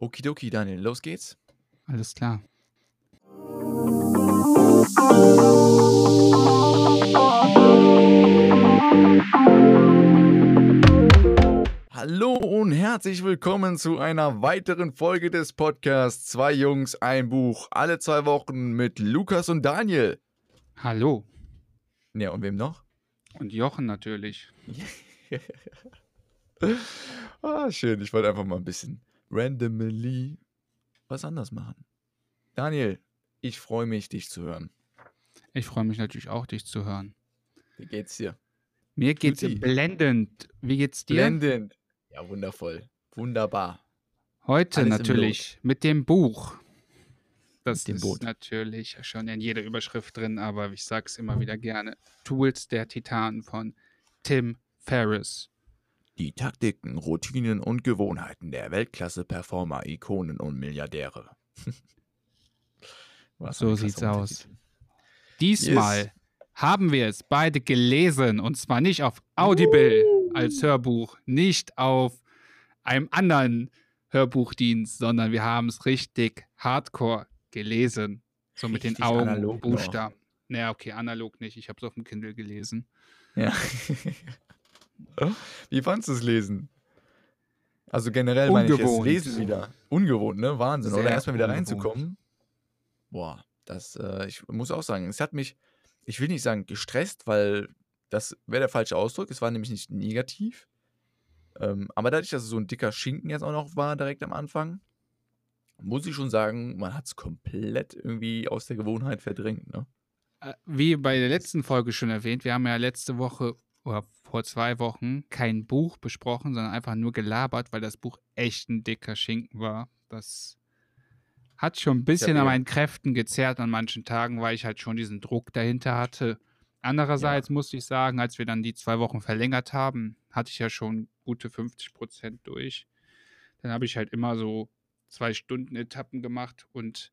Okidoki, Daniel, los geht's. Alles klar. Hallo und herzlich willkommen zu einer weiteren Folge des Podcasts Zwei Jungs, ein Buch. Alle zwei Wochen mit Lukas und Daniel. Hallo. Ja, und wem noch? Und Jochen natürlich. ah, schön. Ich wollte einfach mal ein bisschen randomly was anders machen. Daniel, ich freue mich, dich zu hören. Ich freue mich natürlich auch, dich zu hören. Wie geht's dir? Mir geht's Tutti. blendend. Wie geht's dir? Blendend. Ja, wundervoll. Wunderbar. Heute Alles natürlich mit dem Buch. Das dem ist Boot. natürlich schon in jeder Überschrift drin, aber ich sag's immer wieder gerne. Tools der Titanen von Tim Ferriss. Die Taktiken, Routinen und Gewohnheiten der Weltklasse-Performer, Ikonen und Milliardäre. Was So sieht's aus. Diesmal Yes. haben wir es beide gelesen und zwar nicht auf Audible als Hörbuch, nicht auf einem anderen Hörbuchdienst, sondern wir haben es richtig hardcore gelesen. So mit den Richtig Augen, analog noch. Buchstaben. Naja, okay, analog nicht. Ich habe es auf dem Kindle gelesen. Ja. Wie fandst du es lesen? Also generell meine ich es Ungewohnt. lesen wieder. Ungewohnt, ne? Wahnsinn, oder? Sehr Erstmal wieder ungewohnt. reinzukommen. Boah, das, äh, ich muss auch sagen, es hat mich, ich will nicht sagen gestresst, weil das wäre der falsche Ausdruck. Es war nämlich nicht negativ. Ähm, aber dadurch, dass es so ein dicker Schinken jetzt auch noch war, direkt am Anfang, muss ich schon sagen, man hat es komplett irgendwie aus der Gewohnheit verdrängt, ne? Äh, Wie bei der letzten Folge schon erwähnt, wir haben ja letzte Woche oder vor zwei Wochen kein Buch besprochen, sondern einfach nur gelabert, weil das Buch echt ein dicker Schinken war. Das hat schon ein bisschen Ja, an ja. meinen Kräften gezerrt an manchen Tagen, weil ich halt schon diesen Druck dahinter hatte. Andererseits musste ich sagen, als wir dann die zwei Wochen verlängert haben, hatte ich ja schon gute 50 Prozent durch. Dann habe ich halt immer so zwei Stunden Etappen gemacht und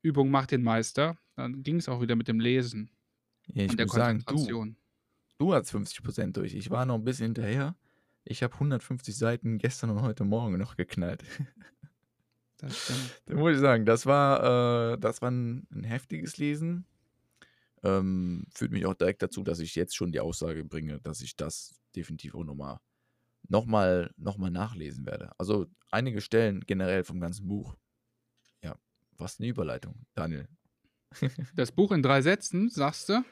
Übung macht den Meister. Dann ging es auch wieder mit dem Lesen Ja, ich und der muss sagen, du, Konzentration. Du hast 50% durch. Ich war noch ein bisschen hinterher. Ich habe 150 Seiten gestern und heute Morgen noch geknallt. Das stimmt. Da muss ich sagen, das war, äh, das war ein, ein heftiges Lesen. Ähm, führt mich auch direkt dazu, dass ich jetzt schon die Aussage bringe, dass ich das definitiv auch nochmal noch mal, noch mal nachlesen werde. Also einige Stellen generell vom ganzen Buch. Ja, was eine Überleitung, Daniel. Das Buch in drei Sätzen, sagst du?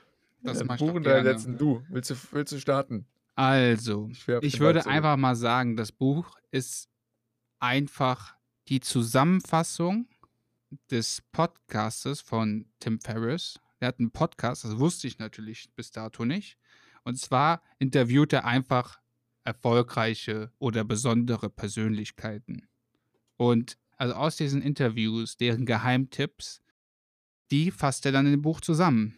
Das Ja, Buch in drei. Sätzen. Du, willst du, willst du starten? Also, Ich ich Ball würde zurück. einfach mal sagen, das Buch ist einfach die Zusammenfassung des Podcastes von Tim Ferriss. Er hat einen Podcast, das wusste ich natürlich bis dato nicht. Und zwar interviewt er einfach erfolgreiche oder besondere Persönlichkeiten. Und also aus diesen Interviews, deren Geheimtipps, die fasst er dann in dem Buch zusammen.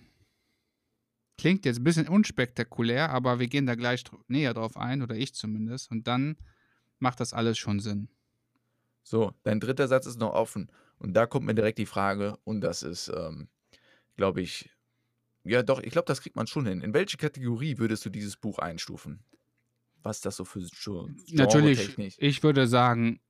Klingt jetzt ein bisschen unspektakulär, aber wir gehen da gleich näher drauf ein, oder ich zumindest. Und dann macht das alles schon Sinn. So, dein dritter Satz ist noch offen. Und da kommt mir direkt die Frage, und das ist, ähm, glaube ich, ja doch, ich glaube, das kriegt man schon hin. In welche Kategorie würdest du dieses Buch einstufen? Was das so für Genre Natürlich, ich würde sagen,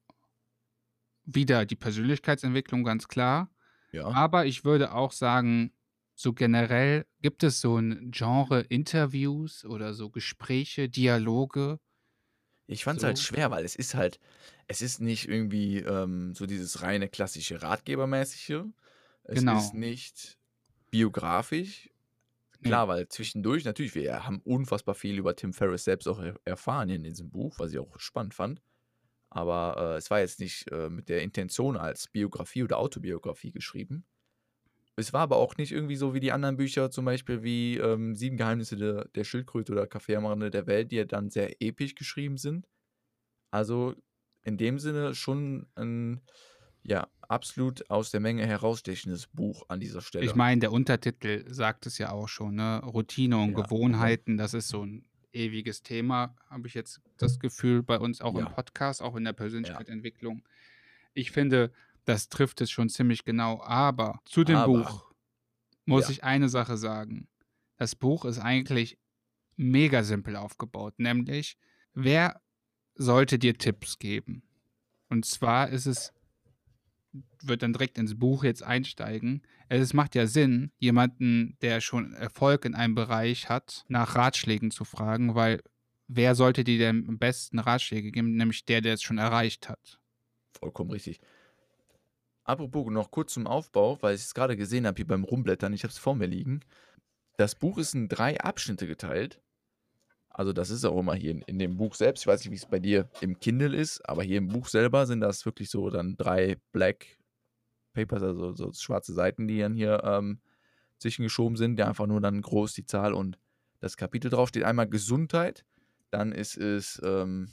wieder die Persönlichkeitsentwicklung, ganz klar. Ja. Aber ich würde auch sagen, so generell gibt es so ein Genre Interviews oder so Gespräche, Dialoge. Ich fand es halt so. schwer, weil es ist halt, es ist nicht irgendwie ähm, so dieses reine klassische Ratgebermäßige. Es Genau. ist nicht biografisch. Nee. Klar, weil zwischendurch, natürlich, wir haben unfassbar viel über Tim Ferriss selbst auch er erfahren in diesem Buch, was ich auch spannend fand. Aber äh, es war jetzt nicht äh, mit der Intention als Biografie oder Autobiografie geschrieben. Es war aber auch nicht irgendwie so wie die anderen Bücher, zum Beispiel wie ähm, Sieben Geheimnisse der, der Schildkröte oder Kaffeeamarande der Welt, die ja dann sehr episch geschrieben sind. Also in dem Sinne schon ein, ja, absolut aus der Menge herausstechendes Buch an dieser Stelle. Ich meine, der Untertitel sagt es ja auch schon, ne? Routine und Ja, Gewohnheiten, das ist so ein ewiges Thema, habe ich jetzt das Gefühl bei uns auch Ja. im Podcast, auch in der Persönlichkeitsentwicklung. Ich finde, das trifft es schon ziemlich genau. Aber zu dem Aber, Buch muss ja. ich eine Sache sagen. Das Buch ist eigentlich mega simpel aufgebaut, nämlich wer sollte dir Tipps geben? Und zwar ist es, wird dann direkt ins Buch jetzt einsteigen. Es macht ja Sinn, jemanden, der schon Erfolg in einem Bereich hat, nach Ratschlägen zu fragen, weil wer sollte dir denn am besten Ratschläge geben? Nämlich der, der es schon erreicht hat. Vollkommen richtig. Apropos noch kurz zum Aufbau, weil ich es gerade gesehen habe hier beim Rumblättern, ich habe es vor mir liegen. Das Buch ist in drei Abschnitte geteilt. Also das ist auch immer hier in, in dem Buch selbst. Ich weiß nicht, wie es bei dir im Kindle ist, aber hier im Buch selber sind das wirklich so dann drei Black Papers, also so schwarze Seiten, die dann hier ähm, zwischengeschoben sind, die einfach nur dann groß die Zahl und das Kapitel drauf steht. Einmal Gesundheit, dann ist es, ähm,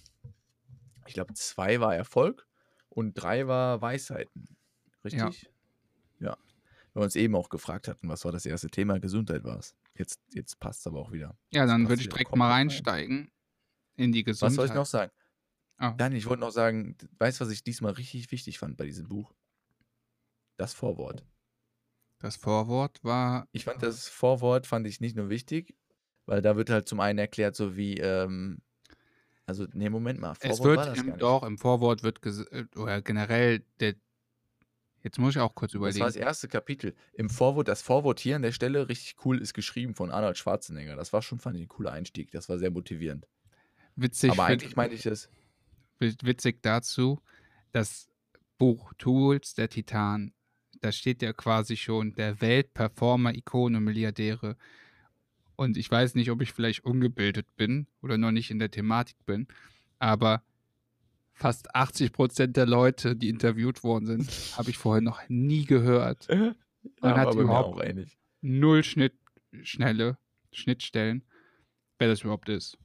ich glaube, zwei war Erfolg und drei war Weisheiten. Richtig? Ja. ja. Wir uns eben auch gefragt hatten, was war das erste Thema? Gesundheit war es. Jetzt, jetzt passt es aber auch wieder. Ja, dann würde ich direkt mal reinsteigen in die Gesundheit. Was soll ich noch sagen? Oh. Dann, ich wollte noch sagen, weißt du, was ich diesmal richtig wichtig fand bei diesem Buch? Das Vorwort. Das Vorwort war. Ich fand das Vorwort fand ich nicht nur wichtig, weil da wird halt zum einen erklärt, so wie, ähm, also, nee, Moment mal. Vorwort es wird im, doch, im Vorwort wird, äh, oder generell, der, jetzt muss ich auch kurz überlegen. Das war das erste Kapitel. Im Vorwort, das Vorwort hier an der Stelle, richtig cool, ist geschrieben von Arnold Schwarzenegger. Das war schon, fand ich, ein cooler Einstieg. Das war sehr motivierend. Witzig. Aber eigentlich meinte ich das. Witzig dazu, das Buch Tools der Titan da steht ja quasi schon der Weltperformer, Ikone, Milliardäre. Und ich weiß nicht, ob ich vielleicht ungebildet bin oder noch nicht in der Thematik bin, aber fast 80 Prozent der Leute, die interviewt worden sind, habe ich vorher noch nie gehört. Man ja, hat überhaupt null Schnitt, schnelle Schnittstellen, wer das überhaupt ist.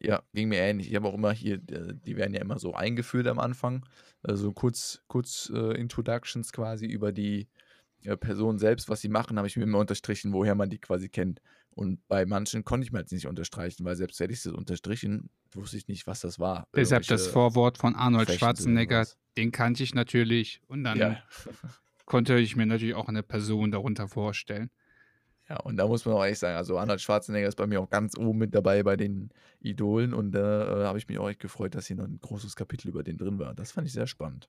Ja, ging mir ähnlich. Ich habe auch immer hier, die werden ja immer so eingeführt am Anfang, also kurz, kurz äh, Introductions quasi über die äh, Person selbst, was sie machen, habe ich mir immer unterstrichen, woher man die quasi kennt. Und bei manchen konnte ich mir halt nicht unterstreichen, weil selbst hätte ich es unterstrichen, wusste ich nicht, was das war. Deshalb das Vorwort von Arnold Schwarzenegger, den kannte ich natürlich und dann ja. konnte ich mir natürlich auch eine Person darunter vorstellen. Ja, und da muss man auch ehrlich sagen, also Arnold Schwarzenegger ist bei mir auch ganz oben mit dabei bei den Idolen und da äh, habe ich mich auch echt gefreut, dass hier noch ein großes Kapitel über den drin war. Das fand ich sehr spannend.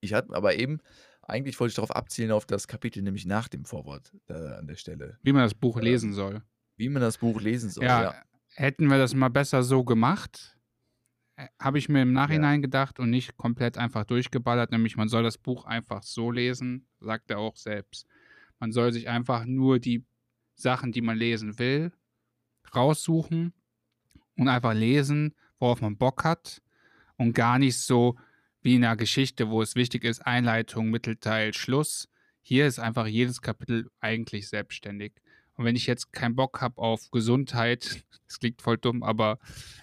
Ich hatte aber eben, eigentlich wollte ich darauf abzielen, auf das Kapitel, nämlich nach dem Vorwort äh, an der Stelle. Wie man das Buch ähm, lesen soll. Wie man das Buch lesen soll, ja. ja. Hätten wir das mal besser so gemacht, äh, habe ich mir im Nachhinein ja. gedacht und nicht komplett einfach durchgeballert, nämlich man soll das Buch einfach so lesen, sagt er auch selbst. Man soll sich einfach nur die Sachen, die man lesen will, raussuchen und einfach lesen, worauf man Bock hat und gar nicht so wie in einer Geschichte, wo es wichtig ist, Einleitung, Mittelteil, Schluss. Hier ist einfach jedes Kapitel eigentlich selbstständig. Und wenn ich jetzt keinen Bock habe auf Gesundheit, das klingt voll dumm, aber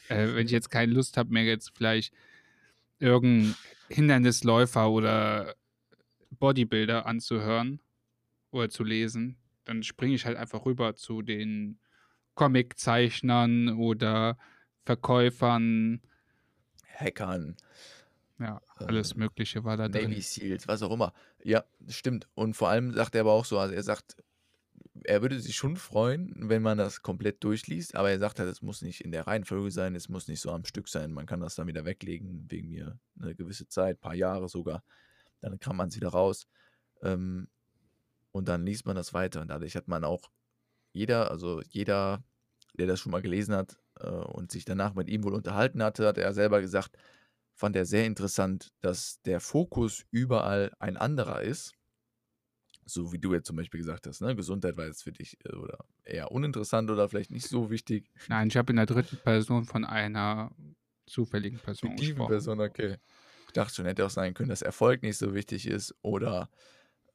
äh, wenn ich jetzt keine Lust habe, mir jetzt vielleicht irgendeinen Hindernisläufer oder Bodybuilder anzuhören, oder zu lesen, dann springe ich halt einfach rüber zu den Comiczeichnern oder Verkäufern. Hackern. Ja, alles äh, Mögliche war da drin. Navy Seals, was auch immer. Ja, stimmt. Und vor allem sagt er aber auch so, also er sagt, er würde sich schon freuen, wenn man das komplett durchliest, aber er sagt halt, es muss nicht in der Reihenfolge sein, es muss nicht so am Stück sein, man kann das dann wieder weglegen, wegen mir eine gewisse Zeit, ein paar Jahre sogar, dann kann man es wieder raus. Ähm, und dann liest man das weiter und dadurch hat man auch jeder, also jeder, der das schon mal gelesen hat äh, und sich danach mit ihm wohl unterhalten hatte, hat er selber gesagt, fand er sehr interessant, dass der Fokus überall ein anderer ist. So wie du jetzt zum Beispiel gesagt hast, ne? Gesundheit war jetzt für dich äh, oder eher uninteressant oder vielleicht nicht so wichtig. Nein, ich habe in der dritten Person von einer zufälligen Person Fiktiven gesprochen. Person, okay. Ich dachte schon, hätte auch sein können, dass Erfolg nicht so wichtig ist oder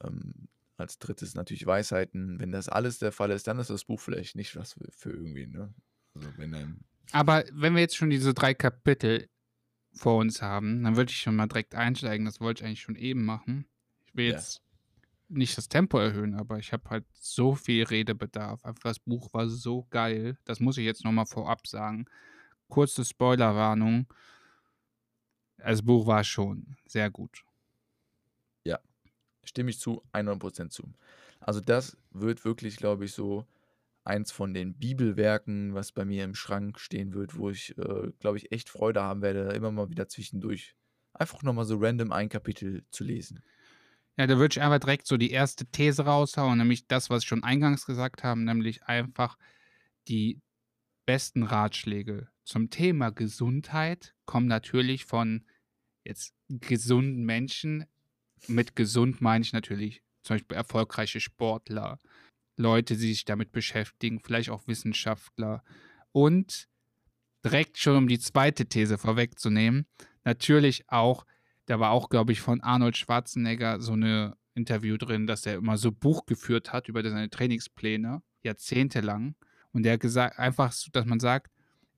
ähm, als drittes natürlich Weisheiten. Wenn das alles der Fall ist, dann ist das Buch vielleicht nicht was für, für irgendwie, ne? Also wenn dann Aber wenn wir jetzt schon diese drei Kapitel vor uns haben, dann würde ich schon mal direkt einsteigen. Das wollte ich eigentlich schon eben machen. Ich will jetzt ja. nicht das Tempo erhöhen, aber ich habe halt so viel Redebedarf. Einfach das Buch war so geil. Das muss ich jetzt nochmal vorab sagen. Kurze Spoilerwarnung. Das Buch war schon sehr gut. Stimme ich zu, 100% zu. Also das wird wirklich, glaube ich, so eins von den Bibelwerken, was bei mir im Schrank stehen wird, wo ich, äh, glaube ich, echt Freude haben werde, immer mal wieder zwischendurch einfach nochmal so random ein Kapitel zu lesen. Ja, da würde ich einfach direkt so die erste These raushauen, nämlich das, was ich schon eingangs gesagt habe, nämlich einfach die besten Ratschläge zum Thema Gesundheit kommen natürlich von jetzt gesunden Menschen. Mit gesund meine ich natürlich zum Beispiel erfolgreiche Sportler, Leute, die sich damit beschäftigen, vielleicht auch Wissenschaftler. Und direkt schon um die zweite These vorwegzunehmen, natürlich auch, da war auch, glaube ich, von Arnold Schwarzenegger so eine Interview drin, dass er immer so Buch geführt hat über seine Trainingspläne, jahrzehntelang. Und der hat gesagt, einfach, dass man sagt,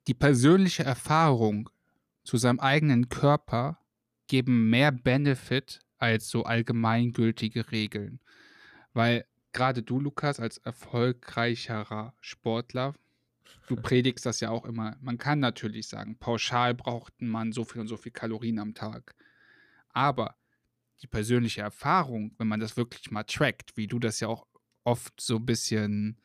die persönliche Erfahrung zu seinem eigenen Körper geben mehr Benefit als so allgemeingültige Regeln. Weil gerade du, Lukas, als erfolgreicherer Sportler, du predigst das ja auch immer. Man kann natürlich sagen, pauschal braucht man so viel und so viel Kalorien am Tag. Aber die persönliche Erfahrung, wenn man das wirklich mal trackt, wie du das ja auch oft so ein bisschen,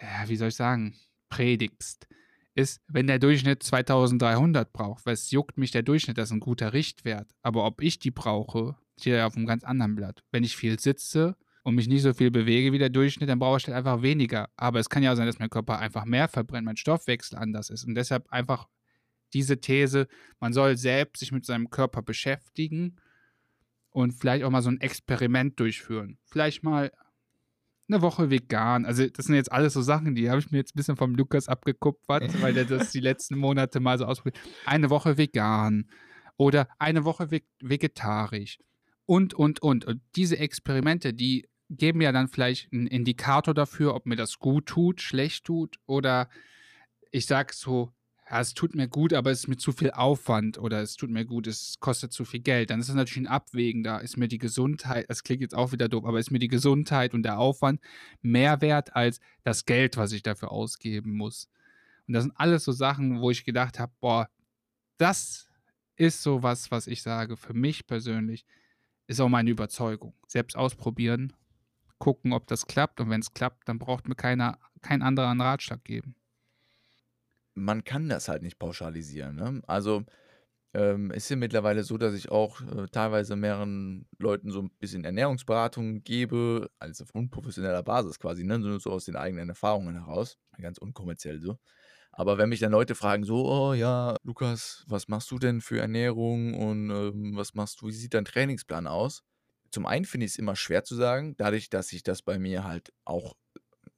ja, wie soll ich sagen, predigst, ist, wenn der Durchschnitt 2300 braucht, was juckt mich der Durchschnitt, das ist ein guter Richtwert. Aber ob ich die brauche, steht ja auf einem ganz anderen Blatt. Wenn ich viel sitze und mich nicht so viel bewege wie der Durchschnitt, dann brauche ich halt einfach weniger. Aber es kann ja auch sein, dass mein Körper einfach mehr verbrennt, mein Stoffwechsel anders ist. Und deshalb einfach diese These, man soll selbst sich mit seinem Körper beschäftigen und vielleicht auch mal so ein Experiment durchführen. Vielleicht mal eine Woche vegan. Also, das sind jetzt alles so Sachen, die habe ich mir jetzt ein bisschen vom Lukas abgekupfert, weil der das die letzten Monate mal so ausprobiert. Eine Woche vegan oder eine Woche vegetarisch und, und, und. Und diese Experimente, die geben ja dann vielleicht einen Indikator dafür, ob mir das gut tut, schlecht tut oder ich sage so, ja, es tut mir gut, aber es ist mir zu viel Aufwand oder es tut mir gut, es kostet zu viel Geld, dann ist es natürlich ein Abwägen. Da ist mir die Gesundheit, das klingt jetzt auch wieder doof, aber ist mir die Gesundheit und der Aufwand mehr wert als das Geld, was ich dafür ausgeben muss. Und das sind alles so Sachen, wo ich gedacht habe, boah, das ist so was, was ich sage, für mich persönlich ist auch meine Überzeugung. Selbst ausprobieren, gucken, ob das klappt und wenn es klappt, dann braucht mir keiner, kein anderer einen Ratschlag geben man kann das halt nicht pauschalisieren. Ne? Also ähm, ist ja mittlerweile so, dass ich auch äh, teilweise mehreren Leuten so ein bisschen Ernährungsberatung gebe, also auf unprofessioneller Basis quasi, ne? so aus den eigenen Erfahrungen heraus, ganz unkommerziell so. Aber wenn mich dann Leute fragen, so, oh ja, Lukas, was machst du denn für Ernährung und ähm, was machst du, wie sieht dein Trainingsplan aus? Zum einen finde ich es immer schwer zu sagen, dadurch, dass sich das bei mir halt auch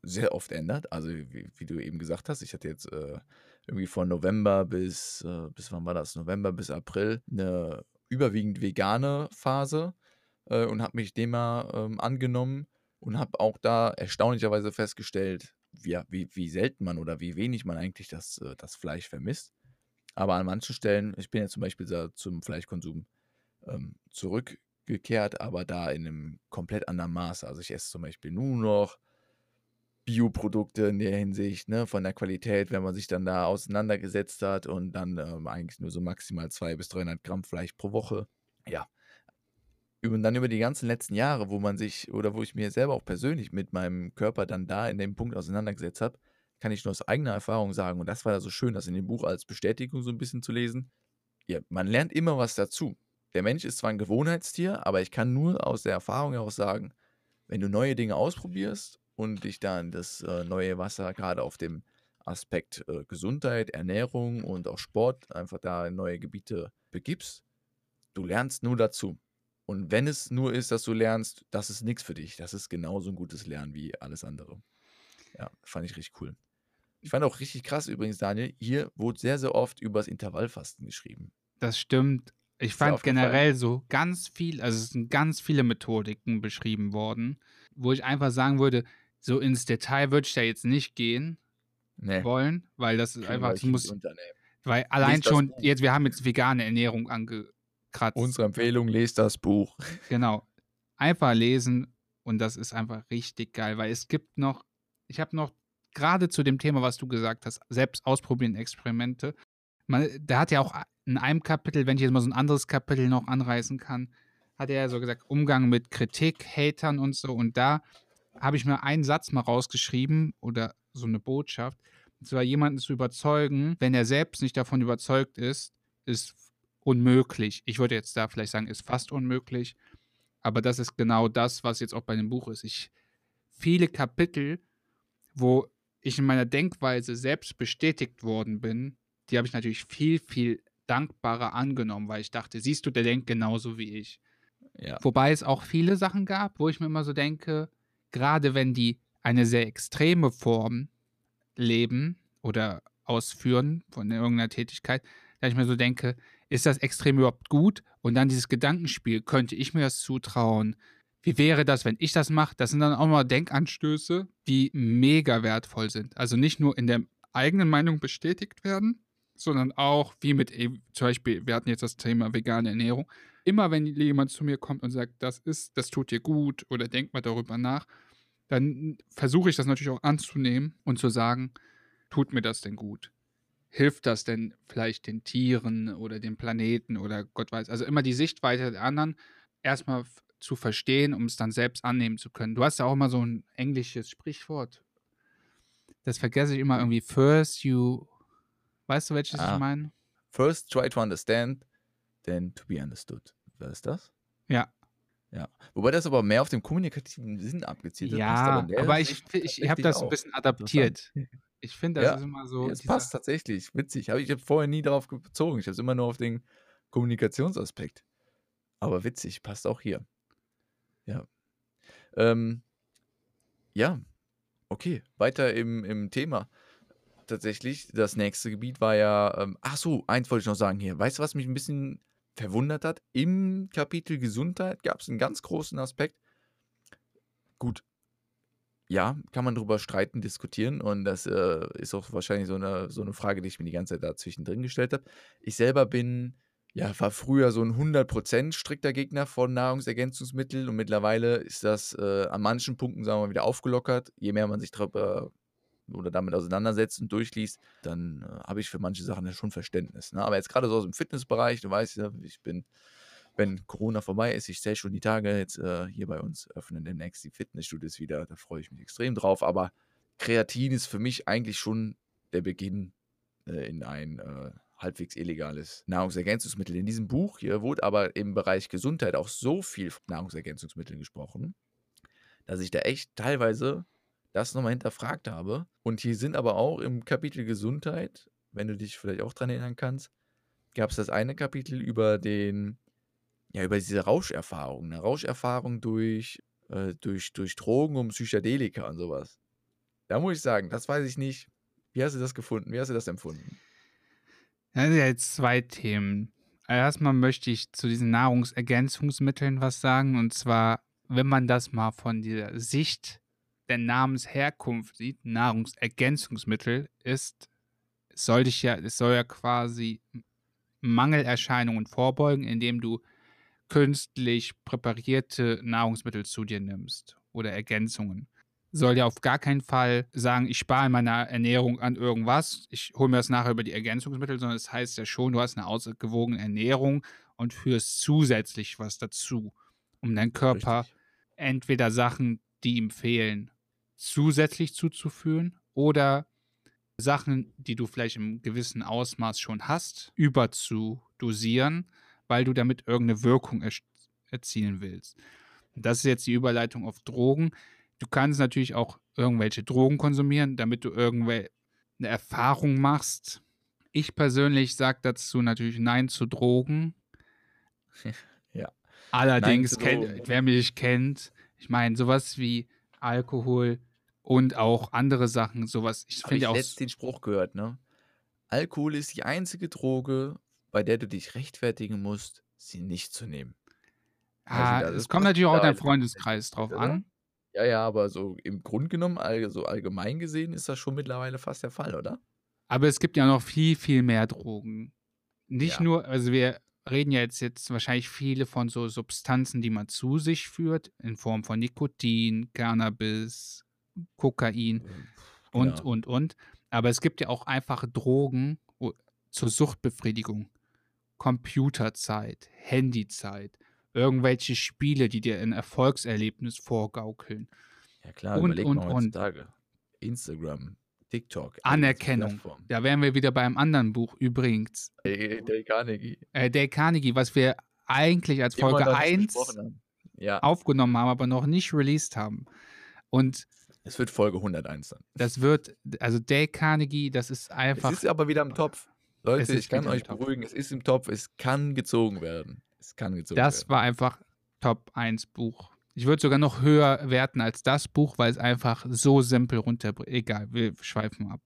sehr oft ändert. Also, wie, wie du eben gesagt hast, ich hatte jetzt äh, irgendwie von November bis, äh, bis wann war das? November bis April eine überwiegend vegane Phase äh, und habe mich dem mal ähm, angenommen und habe auch da erstaunlicherweise festgestellt, wie, wie, wie selten man oder wie wenig man eigentlich das, äh, das Fleisch vermisst. Aber an manchen Stellen, ich bin ja zum Beispiel zum Fleischkonsum ähm, zurückgekehrt, aber da in einem komplett anderen Maß. Also ich esse zum Beispiel nur noch Bioprodukte in der Hinsicht, ne, von der Qualität, wenn man sich dann da auseinandergesetzt hat und dann ähm, eigentlich nur so maximal 200 bis 300 Gramm Fleisch pro Woche. Ja. Und dann über die ganzen letzten Jahre, wo man sich oder wo ich mir selber auch persönlich mit meinem Körper dann da in dem Punkt auseinandergesetzt habe, kann ich nur aus eigener Erfahrung sagen, und das war da so schön, das in dem Buch als Bestätigung so ein bisschen zu lesen. Ja, man lernt immer was dazu. Der Mensch ist zwar ein Gewohnheitstier, aber ich kann nur aus der Erfahrung heraus sagen, wenn du neue Dinge ausprobierst und dich dann das äh, neue Wasser gerade auf dem Aspekt äh, Gesundheit, Ernährung und auch Sport einfach da in neue Gebiete begibst, du lernst nur dazu. Und wenn es nur ist, dass du lernst, das ist nichts für dich. Das ist genauso ein gutes Lernen wie alles andere. Ja, fand ich richtig cool. Ich fand auch richtig krass übrigens, Daniel, hier wurde sehr, sehr oft über das Intervallfasten geschrieben. Das stimmt. Ich fand generell so ganz viel, also es sind ganz viele Methodiken beschrieben worden, wo ich einfach sagen würde, so ins Detail würde ich da jetzt nicht gehen nee. wollen, weil das ist einfach, das muss, weil allein schon, jetzt, wir haben jetzt vegane Ernährung angekratzt. Unsere Empfehlung, lest das Buch. Genau. Einfach lesen und das ist einfach richtig geil, weil es gibt noch, ich habe noch gerade zu dem Thema, was du gesagt hast, selbst ausprobieren Experimente. Man, der hat ja auch in einem Kapitel, wenn ich jetzt mal so ein anderes Kapitel noch anreißen kann, hat er ja so gesagt, Umgang mit Kritik, Hatern und so. Und da habe ich mir einen Satz mal rausgeschrieben oder so eine Botschaft. Und zwar jemanden zu überzeugen, wenn er selbst nicht davon überzeugt ist, ist unmöglich. Ich würde jetzt da vielleicht sagen, ist fast unmöglich. Aber das ist genau das, was jetzt auch bei dem Buch ist. Ich viele Kapitel, wo ich in meiner Denkweise selbst bestätigt worden bin, die habe ich natürlich viel, viel dankbarer angenommen, weil ich dachte, siehst du, der denkt genauso wie ich. Ja. Wobei es auch viele Sachen gab, wo ich mir immer so denke, gerade wenn die eine sehr extreme Form leben oder ausführen von irgendeiner Tätigkeit, da ich mir so denke, ist das extrem überhaupt gut? Und dann dieses Gedankenspiel, könnte ich mir das zutrauen? Wie wäre das, wenn ich das mache? Das sind dann auch mal Denkanstöße, die mega wertvoll sind. Also nicht nur in der eigenen Meinung bestätigt werden, sondern auch wie mit, zum Beispiel, wir hatten jetzt das Thema vegane Ernährung. Immer wenn jemand zu mir kommt und sagt, das ist, das tut dir gut oder denkt mal darüber nach, dann versuche ich das natürlich auch anzunehmen und zu sagen, tut mir das denn gut? Hilft das denn vielleicht den Tieren oder dem Planeten oder Gott weiß? Also immer die Sichtweise der anderen erstmal zu verstehen, um es dann selbst annehmen zu können. Du hast ja auch immer so ein englisches Sprichwort. Das vergesse ich immer irgendwie. First you. Weißt du, welches Ah. ich meine? First try to understand, then to be understood. Was ist das? Ja. Ja. Wobei das aber mehr auf den kommunikativen Sinn abgezielt ist. Ja, der aber ich, fi- ich, habe das ein bisschen adaptiert. Ich finde, das Ja. ist immer so. Es dieser- passt tatsächlich. Witzig. Ich habe vorher nie darauf bezogen. Ich habe es immer nur auf den Kommunikationsaspekt. Aber witzig, passt auch hier. Ja. Ähm, ja, okay. Weiter im, im Thema. Tatsächlich, das nächste Gebiet war ja. Ähm, ach so, eins wollte ich noch sagen hier. Weißt du, was mich ein bisschen verwundert hat? Im Kapitel Gesundheit gab es einen ganz großen Aspekt. Gut, ja, kann man drüber streiten, diskutieren und das äh, ist auch wahrscheinlich so eine, so eine Frage, die ich mir die ganze Zeit da zwischendrin gestellt habe. Ich selber bin, ja, war früher so ein 100% strikter Gegner von Nahrungsergänzungsmitteln und mittlerweile ist das äh, an manchen Punkten, sagen wir mal, wieder aufgelockert. Je mehr man sich drüber oder damit auseinandersetzt und durchliest, dann äh, habe ich für manche Sachen ja schon Verständnis. Ne? Aber jetzt gerade so aus dem Fitnessbereich, du weißt ja, ich bin wenn Corona vorbei ist, ich zähle schon die Tage, jetzt äh, hier bei uns öffnen demnächst die Fitnessstudios wieder, da freue ich mich extrem drauf, aber Kreatin ist für mich eigentlich schon der Beginn äh, in ein äh, halbwegs illegales Nahrungsergänzungsmittel. In diesem Buch hier wurde aber im Bereich Gesundheit auch so viel von Nahrungsergänzungsmitteln gesprochen, dass ich da echt teilweise das nochmal hinterfragt habe. Und hier sind aber auch im Kapitel Gesundheit, wenn du dich vielleicht auch dran erinnern kannst, gab es das eine Kapitel über den ja, über diese Rauscherfahrung, eine Rauscherfahrung durch, äh, durch, durch Drogen und Psychedelika und sowas. Da muss ich sagen, das weiß ich nicht. Wie hast du das gefunden? Wie hast du das empfunden? Das sind ja jetzt zwei Themen. Erstmal möchte ich zu diesen Nahrungsergänzungsmitteln was sagen. Und zwar, wenn man das mal von der Sicht der Namensherkunft sieht, Nahrungsergänzungsmittel ist, es soll dich ja, es soll ja quasi Mangelerscheinungen vorbeugen, indem du künstlich präparierte Nahrungsmittel zu dir nimmst oder Ergänzungen. Soll ja auf gar keinen Fall sagen, ich spare in meiner Ernährung an irgendwas, ich hole mir das nachher über die Ergänzungsmittel, sondern es das heißt ja schon, du hast eine ausgewogene Ernährung und führst zusätzlich was dazu, um deinem Körper Richtig. entweder Sachen, die ihm fehlen, zusätzlich zuzuführen oder Sachen, die du vielleicht im gewissen Ausmaß schon hast, überzudosieren, weil du damit irgendeine Wirkung er erzielen willst. Und das ist jetzt die Überleitung auf Drogen. Du kannst natürlich auch irgendwelche Drogen konsumieren, damit du irgendwelche Erfahrung machst. Ich persönlich sage dazu natürlich Nein zu Drogen. Ja. Allerdings, zu kennt, Drogen. wer mich kennt, ich meine, sowas wie Alkohol und auch andere Sachen, sowas. Ich finde auch. letztens den Spruch gehört, ne? Alkohol ist die einzige Droge, bei der du dich rechtfertigen musst, sie nicht zu nehmen. Ah, Also, es kommt natürlich auch auf wieder deinen als- Freundeskreis drauf oder? an. Ja, ja, aber so im Grunde genommen, also allgemein gesehen, ist das schon mittlerweile fast der Fall, oder? Aber es gibt ja noch viel, viel mehr Drogen. Nicht Ja. nur, also wir reden ja jetzt, jetzt wahrscheinlich viele von so Substanzen, die man zu sich führt, in Form von Nikotin, Cannabis, Kokain und, Genau. und, und. Aber es gibt ja auch einfache Drogen zur Suchtbefriedigung. Computerzeit, Handyzeit, irgendwelche Spiele, die dir ein Erfolgserlebnis vorgaukeln. Ja klar, Und, überleg und, mal und. heutzutage. Instagram, TikTok, Anerkennung. Da wären wir wieder beim anderen Buch übrigens. Dale Carnegie. Äh, Dale Carnegie, was wir eigentlich als Folge noch nicht 1 besprochen haben. Ja, aufgenommen haben, aber noch nicht released haben. Und es wird Folge 101 dann. das wird, also Dale Carnegie, das ist einfach. Es ist aber wieder im Topf. Leute, ich kann euch beruhigen, es ist im Topf, es kann gezogen werden. Es kann gezogen Das werden. war einfach Top 1 Buch. Ich würde sogar noch höher werten als das Buch, weil es einfach so simpel runterbringt. Egal, wir schweifen ab.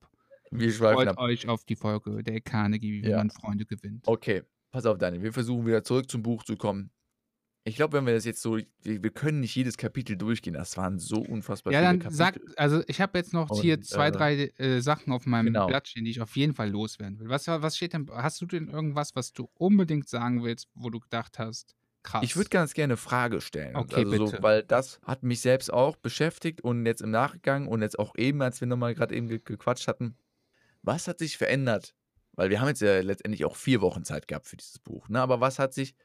Wir schweifen Freut ab. euch auf die Folge der Carnegie, wie Ja. man Freunde gewinnt. Okay, pass auf, Daniel. Wir versuchen wieder zurück zum Buch zu kommen. Ich glaube, wenn wir das jetzt so, wir, können nicht jedes Kapitel durchgehen. Das waren so unfassbar Ja, viele dann sag, Kapitel. also ich habe jetzt noch hier Und, zwei, äh, drei äh, Sachen auf meinem genau. Blatt stehen, die ich auf jeden Fall loswerden will. Was, was steht denn, hast du denn irgendwas, was du unbedingt sagen willst, wo du gedacht hast, krass. Ich würde ganz gerne eine Frage stellen. Okay, also so, bitte. weil das hat mich selbst auch beschäftigt und jetzt im Nachgang und jetzt auch eben, als wir nochmal gerade eben ge gequatscht hatten, was hat sich verändert? Weil wir haben jetzt ja letztendlich auch vier Wochen Zeit gehabt für dieses Buch. Ne? Aber was hat sich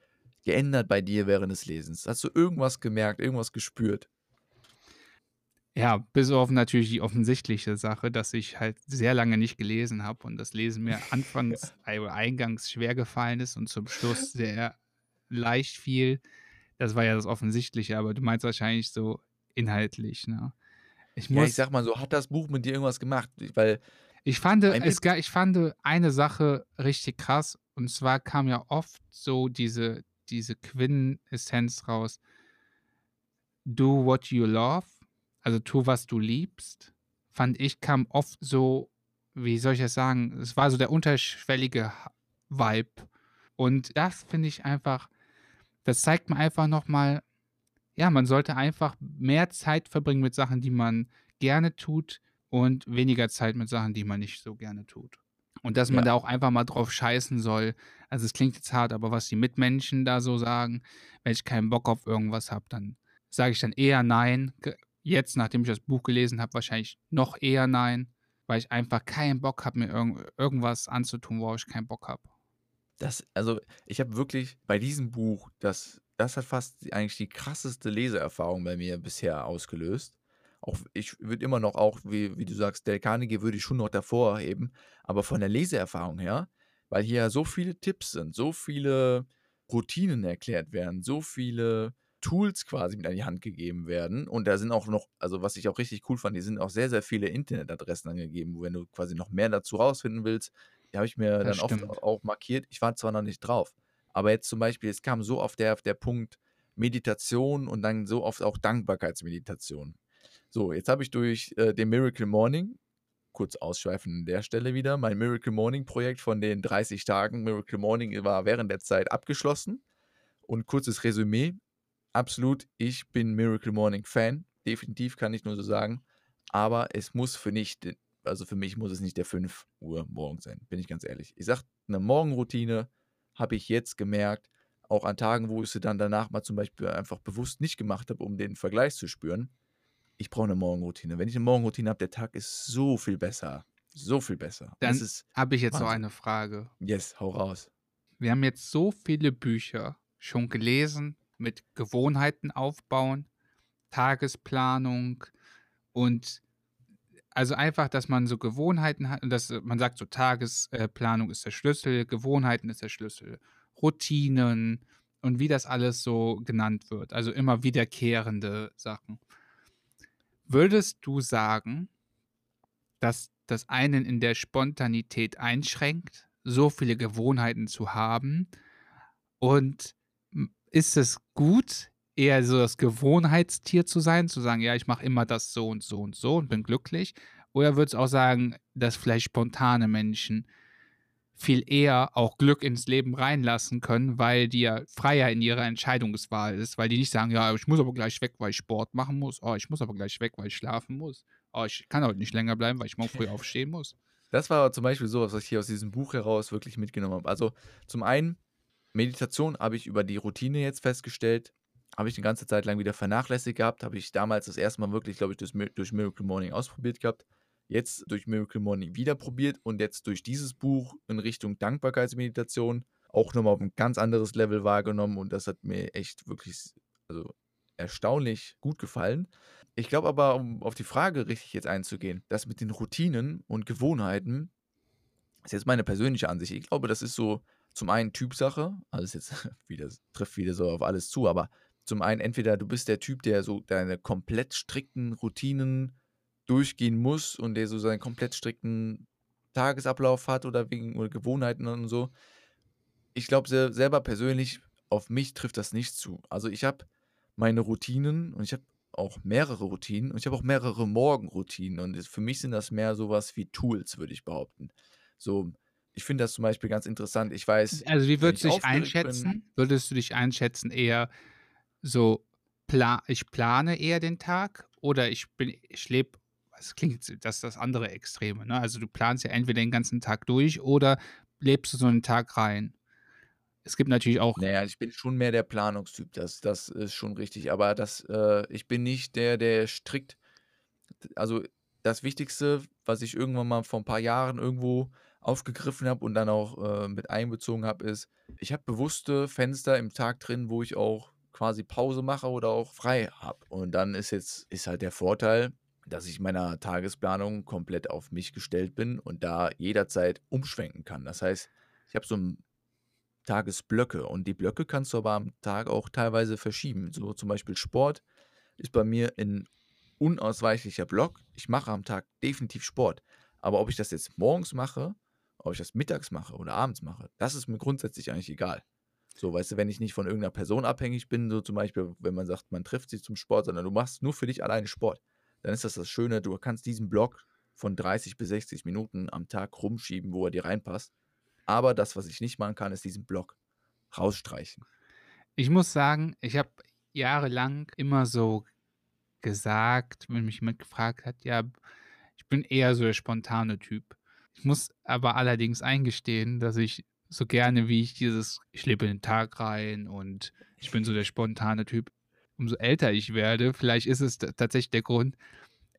geändert bei dir während des Lesens? Hast du irgendwas gemerkt, irgendwas gespürt? Ja, bis auf natürlich die offensichtliche Sache, dass ich halt sehr lange nicht gelesen habe und das Lesen mir anfangs, also eingangs schwer gefallen ist und zum Schluss sehr leicht fiel. Das war ja das Offensichtliche, aber du meinst wahrscheinlich so inhaltlich, ne? Ich Ja, muss, ich sag mal so, hat das Buch mit dir irgendwas gemacht? Weil, Ich fand, es, ich fand eine Sache richtig krass und zwar kam ja oft so diese, diese Quintessenz raus. Do what you love, also tu, was du liebst, fand ich, kam oft so, wie soll ich das sagen, es war so der unterschwellige Vibe. Und das finde ich einfach, das zeigt mir einfach nochmal, ja, man sollte einfach mehr Zeit verbringen mit Sachen, die man gerne tut und weniger Zeit mit Sachen, die man nicht so gerne tut. Und dass man Ja. da auch einfach mal drauf scheißen soll. Also es klingt jetzt hart, aber was die Mitmenschen da so sagen, wenn ich keinen Bock auf irgendwas habe, dann sage ich dann eher nein. Jetzt, nachdem ich das Buch gelesen habe, wahrscheinlich noch eher nein, weil ich einfach keinen Bock habe, mir irgend irgendwas anzutun, worauf ich keinen Bock habe. das, also ich habe wirklich bei diesem Buch, das, das hat fast eigentlich die krasseste Leseerfahrung bei mir bisher ausgelöst. Auch ich würde immer noch auch, wie, wie du sagst, Del Carnegie würde ich schon noch davor heben, aber von der Leseerfahrung her, weil hier ja so viele Tipps sind, so viele Routinen erklärt werden, so viele Tools quasi mit an die Hand gegeben werden und da sind auch noch, also was ich auch richtig cool fand, die sind auch sehr, sehr viele Internetadressen angegeben, wo wenn du quasi noch mehr dazu rausfinden willst, die habe ich mir Das dann oft stimmt. auch markiert. Ich war zwar noch nicht drauf, aber jetzt zum Beispiel, es kam so oft der, der Punkt Meditation und dann so oft auch Dankbarkeitsmeditation. So, jetzt habe ich durch äh, den Miracle Morning, kurz ausschweifen an der Stelle wieder, mein Miracle Morning Projekt von den 30 Tagen Miracle Morning war während der Zeit abgeschlossen. Und kurzes Resümee, absolut, ich bin Miracle Morning Fan, definitiv kann ich nur so sagen, aber es muss für nicht, also für mich muss es nicht der 5 Uhr morgens sein, bin ich ganz ehrlich. Ich sage, eine Morgenroutine habe ich jetzt gemerkt, auch an Tagen, wo ich sie dann danach mal zum Beispiel einfach bewusst nicht gemacht habe, um den Vergleich zu spüren. Ich brauche eine Morgenroutine. Wenn ich eine Morgenroutine habe, der Tag ist so viel besser. So viel besser. Dann habe ich jetzt noch Wahnsinn. eine Frage. yes, hau raus. Wir haben jetzt so viele Bücher schon gelesen mit Gewohnheiten aufbauen, Tagesplanung und also einfach, dass man so Gewohnheiten hat und dass man sagt, so Tagesplanung ist der Schlüssel, Gewohnheiten ist der Schlüssel, Routinen und wie das alles so genannt wird, also immer wiederkehrende Sachen. Würdest du sagen, dass das einen in der Spontanität einschränkt, so viele Gewohnheiten zu haben? Und ist es gut, eher so das Gewohnheitstier zu sein, zu sagen, ja, ich mache immer das so und so und so und bin glücklich? Oder würdest du auch sagen, dass vielleicht spontane Menschen viel eher auch Glück ins Leben reinlassen können, weil die ja freier in ihrer Entscheidungswahl ist, weil die nicht sagen, ja, ich muss aber gleich weg, weil ich Sport machen muss, oh, ich muss aber gleich weg, weil ich schlafen muss, oh, ich kann heute nicht länger bleiben, weil ich morgen früh aufstehen muss. Das war aber zum Beispiel so, was ich hier aus diesem Buch heraus wirklich mitgenommen habe. Also zum einen, Meditation habe ich über die Routine jetzt festgestellt, habe ich eine ganze Zeit lang wieder vernachlässigt gehabt, habe ich damals das erste Mal wirklich, glaube ich, durch, durch Miracle Morning ausprobiert gehabt, jetzt durch Miracle Morning wieder probiert und jetzt durch dieses Buch in Richtung Dankbarkeitsmeditation auch nochmal auf ein ganz anderes Level wahrgenommen und das hat mir echt wirklich also erstaunlich gut gefallen. Ich glaube aber, um auf die Frage richtig jetzt einzugehen, das mit den Routinen und Gewohnheiten ist jetzt meine persönliche Ansicht. Ich glaube, das ist so zum einen Typsache, ist jetzt wieder, trifft wieder so auf alles zu, aber zum einen entweder du bist der Typ, der so deine komplett strikten Routinen durchgehen muss und der so seinen komplett strikten Tagesablauf hat oder wegen oder Gewohnheiten und so. Ich glaube se selber persönlich, auf mich trifft das nicht zu. Also ich habe meine Routinen und ich habe auch mehrere Routinen und ich habe auch mehrere Morgenroutinen und für mich sind das mehr sowas wie Tools, würde ich behaupten. So, ich finde das zum Beispiel ganz interessant. Ich weiß. Also, wie würdest du dich einschätzen? Bin, würdest du dich einschätzen eher so, pla ich plane eher den Tag oder ich bin, ich lebe, es klingt, das ist das andere Extreme, ne? Also, du planst ja entweder den ganzen Tag durch oder lebst du so einen Tag rein. Es gibt natürlich auch. Naja, ich bin schon mehr der Planungstyp, das, das ist schon richtig. Aber das, äh, ich bin nicht der, der strikt. Also, das Wichtigste, was ich irgendwann mal vor ein paar Jahren irgendwo aufgegriffen habe und dann auch äh, mit einbezogen habe, ist, ich habe bewusste Fenster im Tag drin, wo ich auch quasi Pause mache oder auch frei habe. Und dann ist jetzt, ist halt der Vorteil, dass ich meiner Tagesplanung komplett auf mich gestellt bin und da jederzeit umschwenken kann. Das heißt, ich habe so Tagesblöcke und die Blöcke kannst du aber am Tag auch teilweise verschieben. So zum Beispiel Sport ist bei mir ein unausweichlicher Block. Ich mache am Tag definitiv Sport. Aber ob ich das jetzt morgens mache ob ich das mittags mache oder abends mache, das ist mir grundsätzlich eigentlich egal. So, weißt du, wenn ich nicht von irgendeiner Person abhängig bin, so zum Beispiel, wenn man sagt, man trifft sich zum Sport, sondern du machst nur für dich alleine Sport, dann ist das das Schöne, du kannst diesen Block von 30 bis 60 Minuten am Tag rumschieben, wo er dir reinpasst. Aber das, was ich nicht machen kann, ist diesen Block rausstreichen. Ich muss sagen, ich habe jahrelang immer so gesagt, wenn mich jemand gefragt hat, ja, ich bin eher so der spontane Typ. Ich muss aber allerdings eingestehen, dass ich so gerne, wie ich dieses, ich lebe in den Tag rein und ich bin so der spontane Typ, umso älter ich werde, vielleicht ist es tatsächlich der Grund,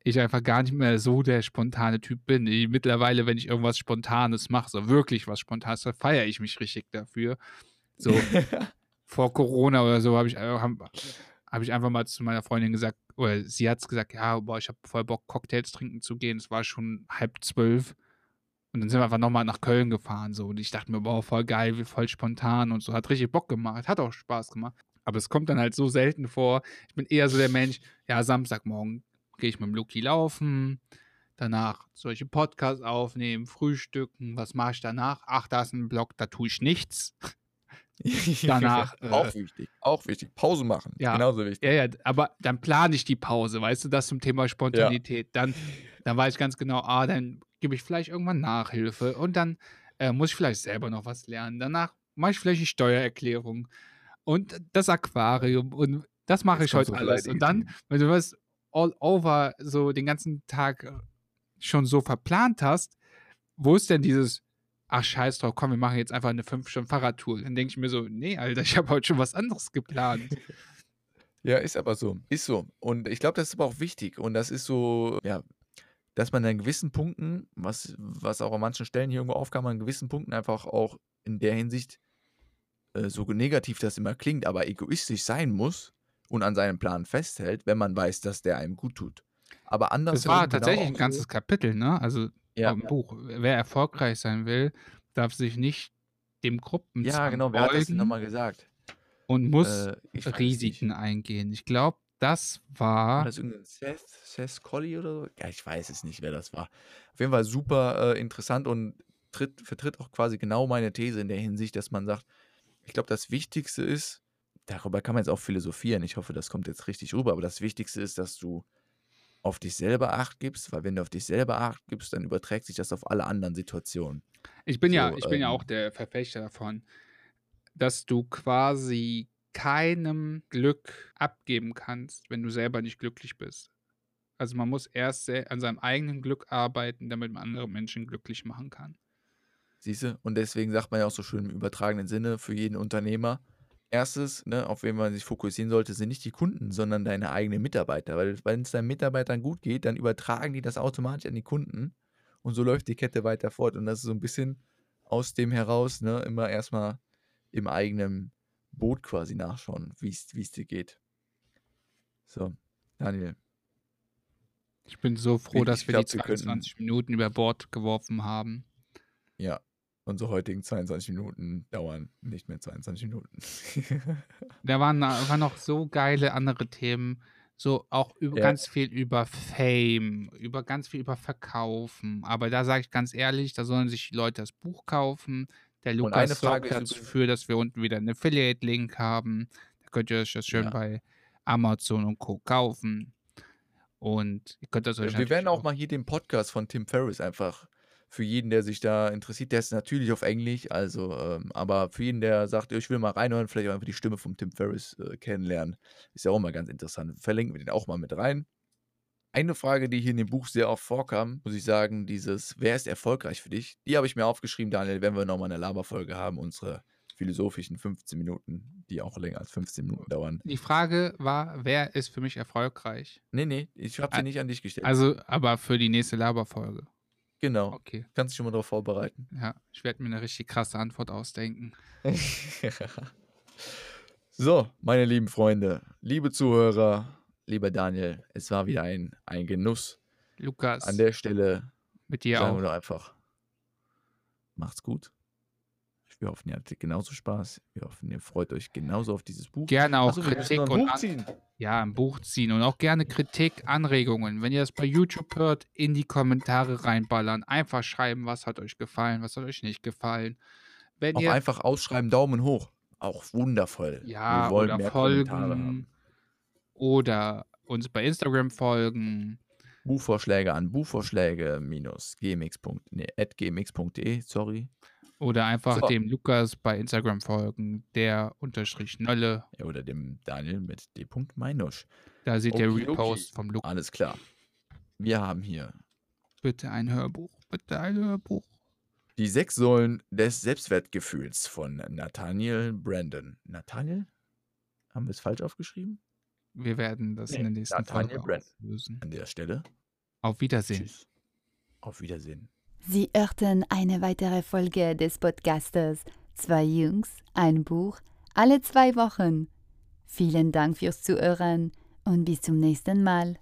ich einfach gar nicht mehr so der spontane Typ bin. Ich, mittlerweile, wenn ich irgendwas Spontanes mache, so wirklich was Spontanes, dann feiere ich mich richtig dafür. So vor Corona oder so habe ich, hab, hab ich einfach mal zu meiner Freundin gesagt, oder sie hat es gesagt, ja, boah, ich habe voll Bock, Cocktails trinken zu gehen. Es war schon halb zwölf. Und dann sind wir einfach nochmal nach Köln gefahren. So. Und ich dachte mir, boah, voll geil, voll spontan und so. Hat richtig Bock gemacht. Hat auch Spaß gemacht. Aber es kommt dann halt so selten vor. Ich bin eher so der Mensch, ja, Samstagmorgen gehe ich mit dem Luki laufen. Danach solche Podcasts aufnehmen, frühstücken. Was mache ich danach? Ach, da ist ein Blog, da tue ich nichts. danach. auch äh, wichtig. Auch wichtig. Pause machen. Ja, genauso wichtig. Ja, ja, aber dann plane ich die Pause, weißt du, das zum Thema Spontanität. Ja. Dann, dann weiß ich ganz genau, ah, dann gebe ich vielleicht irgendwann Nachhilfe und dann äh, muss ich vielleicht selber noch was lernen. Danach mache ich vielleicht die Steuererklärung und das Aquarium und das mache ich heute alles. Und dann, wenn du was all over so den ganzen Tag äh, schon so verplant hast, wo ist denn dieses, ach scheiß drauf, komm, wir machen jetzt einfach eine 5-Stunden-Fahrradtour. Dann denke ich mir so, nee, Alter, ich habe heute schon was anderes geplant. Ja, ist aber so. Ist so. Und ich glaube, das ist aber auch wichtig. Und das ist so, ja, dass man an gewissen Punkten, was, was auch an manchen Stellen hier irgendwo aufkam, an gewissen Punkten einfach auch in der Hinsicht, äh, so negativ das immer klingt, aber egoistisch sein muss und an seinem Plan festhält, wenn man weiß, dass der einem gut tut. Aber anders. Das war genau tatsächlich ein ganzes Kapitel, ne? Also ja, im ja. Buch. Wer erfolgreich sein will, darf sich nicht dem Gruppen Ja, genau, wer hat das nochmal gesagt? Und muss äh, Risiken eingehen. Ich glaube, das war. War das irgendein Seth, Seth Colley oder so? Ja, ich weiß es nicht, wer das war. Auf jeden Fall super äh, interessant und tritt, vertritt auch quasi genau meine These in der Hinsicht, dass man sagt, ich glaube, das Wichtigste ist, darüber kann man jetzt auch philosophieren. Ich hoffe, das kommt jetzt richtig rüber, aber das Wichtigste ist, dass du auf dich selber Acht gibst, weil wenn du auf dich selber Acht gibst, dann überträgt sich das auf alle anderen Situationen. Ich bin so, ja, ich ähm, bin ja ähm auch der Verfechter davon, dass du quasi keinem Glück abgeben kannst, wenn du selber nicht glücklich bist. Also man muss erst an seinem eigenen Glück arbeiten, damit man andere Menschen glücklich machen kann. Siehst du? Und deswegen sagt man ja auch so schön im übertragenen Sinne für jeden Unternehmer, erstes, ne, auf wen man sich fokussieren sollte, sind nicht die Kunden, sondern deine eigenen Mitarbeiter. Weil wenn es deinen Mitarbeitern gut geht, dann übertragen die das automatisch an die Kunden und so läuft die Kette weiter fort. Und das ist so ein bisschen aus dem heraus, ne, immer erstmal im eigenen Boot quasi nachschauen, wie es dir geht. So, Daniel, Ich bin so froh, dass wir glaub, die wir könnten- 22 Minuten über Bord geworfen haben. Ja. Unsere heutigen 22 Minuten dauern nicht mehr 22 Minuten. Da waren, waren noch so geile andere Themen. So auch über, Ja. ganz viel über Fame, über ganz viel über Verkaufen. Aber da sage ich ganz ehrlich, da sollen sich die Leute das Buch kaufen. Der eine Lukas Frage sorgt ist dafür, dass wir unten wieder einen Affiliate-Link haben. Da könnt ihr euch das schön Ja. bei Amazon und Co. kaufen. Und ihr könnt das euch Äh, Wir werden natürlich auch mal hier den Podcast von Tim Ferriss einfach für jeden, der sich da interessiert, der ist natürlich auf Englisch, also, ähm, aber für jeden, der sagt, ich will mal reinhören, vielleicht auch einfach die Stimme von Tim Ferriss äh, kennenlernen, ist ja auch mal ganz interessant. Verlinken wir den auch mal mit rein. Eine Frage, die hier in dem Buch sehr oft vorkam, muss ich sagen, dieses, wer ist erfolgreich für dich? Die habe ich mir aufgeschrieben, Daniel, wenn wir nochmal eine Laberfolge haben, unsere philosophischen 15 Minuten, die auch länger als 15 Minuten dauern. Die Frage war, wer ist für mich erfolgreich? Nee, nee, ich habe sie nicht an dich gestellt. Also, aber für die nächste Laberfolge. Genau, Okay. kannst dich schon mal darauf vorbereiten. Ja, ich werde mir eine richtig krasse Antwort ausdenken. so, meine lieben Freunde, liebe Zuhörer, lieber Daniel, es war wieder ein, ein Genuss. Lukas, An der Stelle mit dir sagen auch. wir doch einfach, macht's gut. Wir hoffen, ihr hattet genauso Spaß. Wir hoffen, ihr freut euch genauso auf dieses Buch. Gerne auch wir müssen Kritik und Buch an ziehen. ja, ein Buch ziehen und auch gerne Kritik, Anregungen. Wenn ihr das bei YouTube hört, in die Kommentare reinballern. Einfach schreiben, was hat euch gefallen, was hat euch nicht gefallen. Wenn Auch ihr einfach ausschreiben, Daumen hoch. Auch wundervoll. ja wir wollen oder mehr Kommentare folgen haben. oder uns bei Instagram folgen. Buchvorschläge an buchvorschläge-gmx.de, nee, sorry. Oder einfach So. dem Lukas bei Instagram folgen, der unterstrich Nölle. Ja, oder dem Daniel mit d. Meinusch. Da seht ihr Okidoki. Repost vom Lukas. Alles klar. Wir haben hier Bitte ein Hörbuch, bitte ein Hörbuch. die sechs Säulen des Selbstwertgefühls von Nathaniel Brandon. Nathaniel? Haben wir es falsch aufgeschrieben? Wir werden das in Nee, der nächsten Nathaniel Folge auflösen. An der Stelle. Auf Wiedersehen. Tschüss. Auf Wiedersehen. Sie hörten eine weitere Folge des Podcasters Zwei Jungs, ein Buch, alle zwei Wochen. Vielen Dank fürs Zuhören und bis zum nächsten Mal.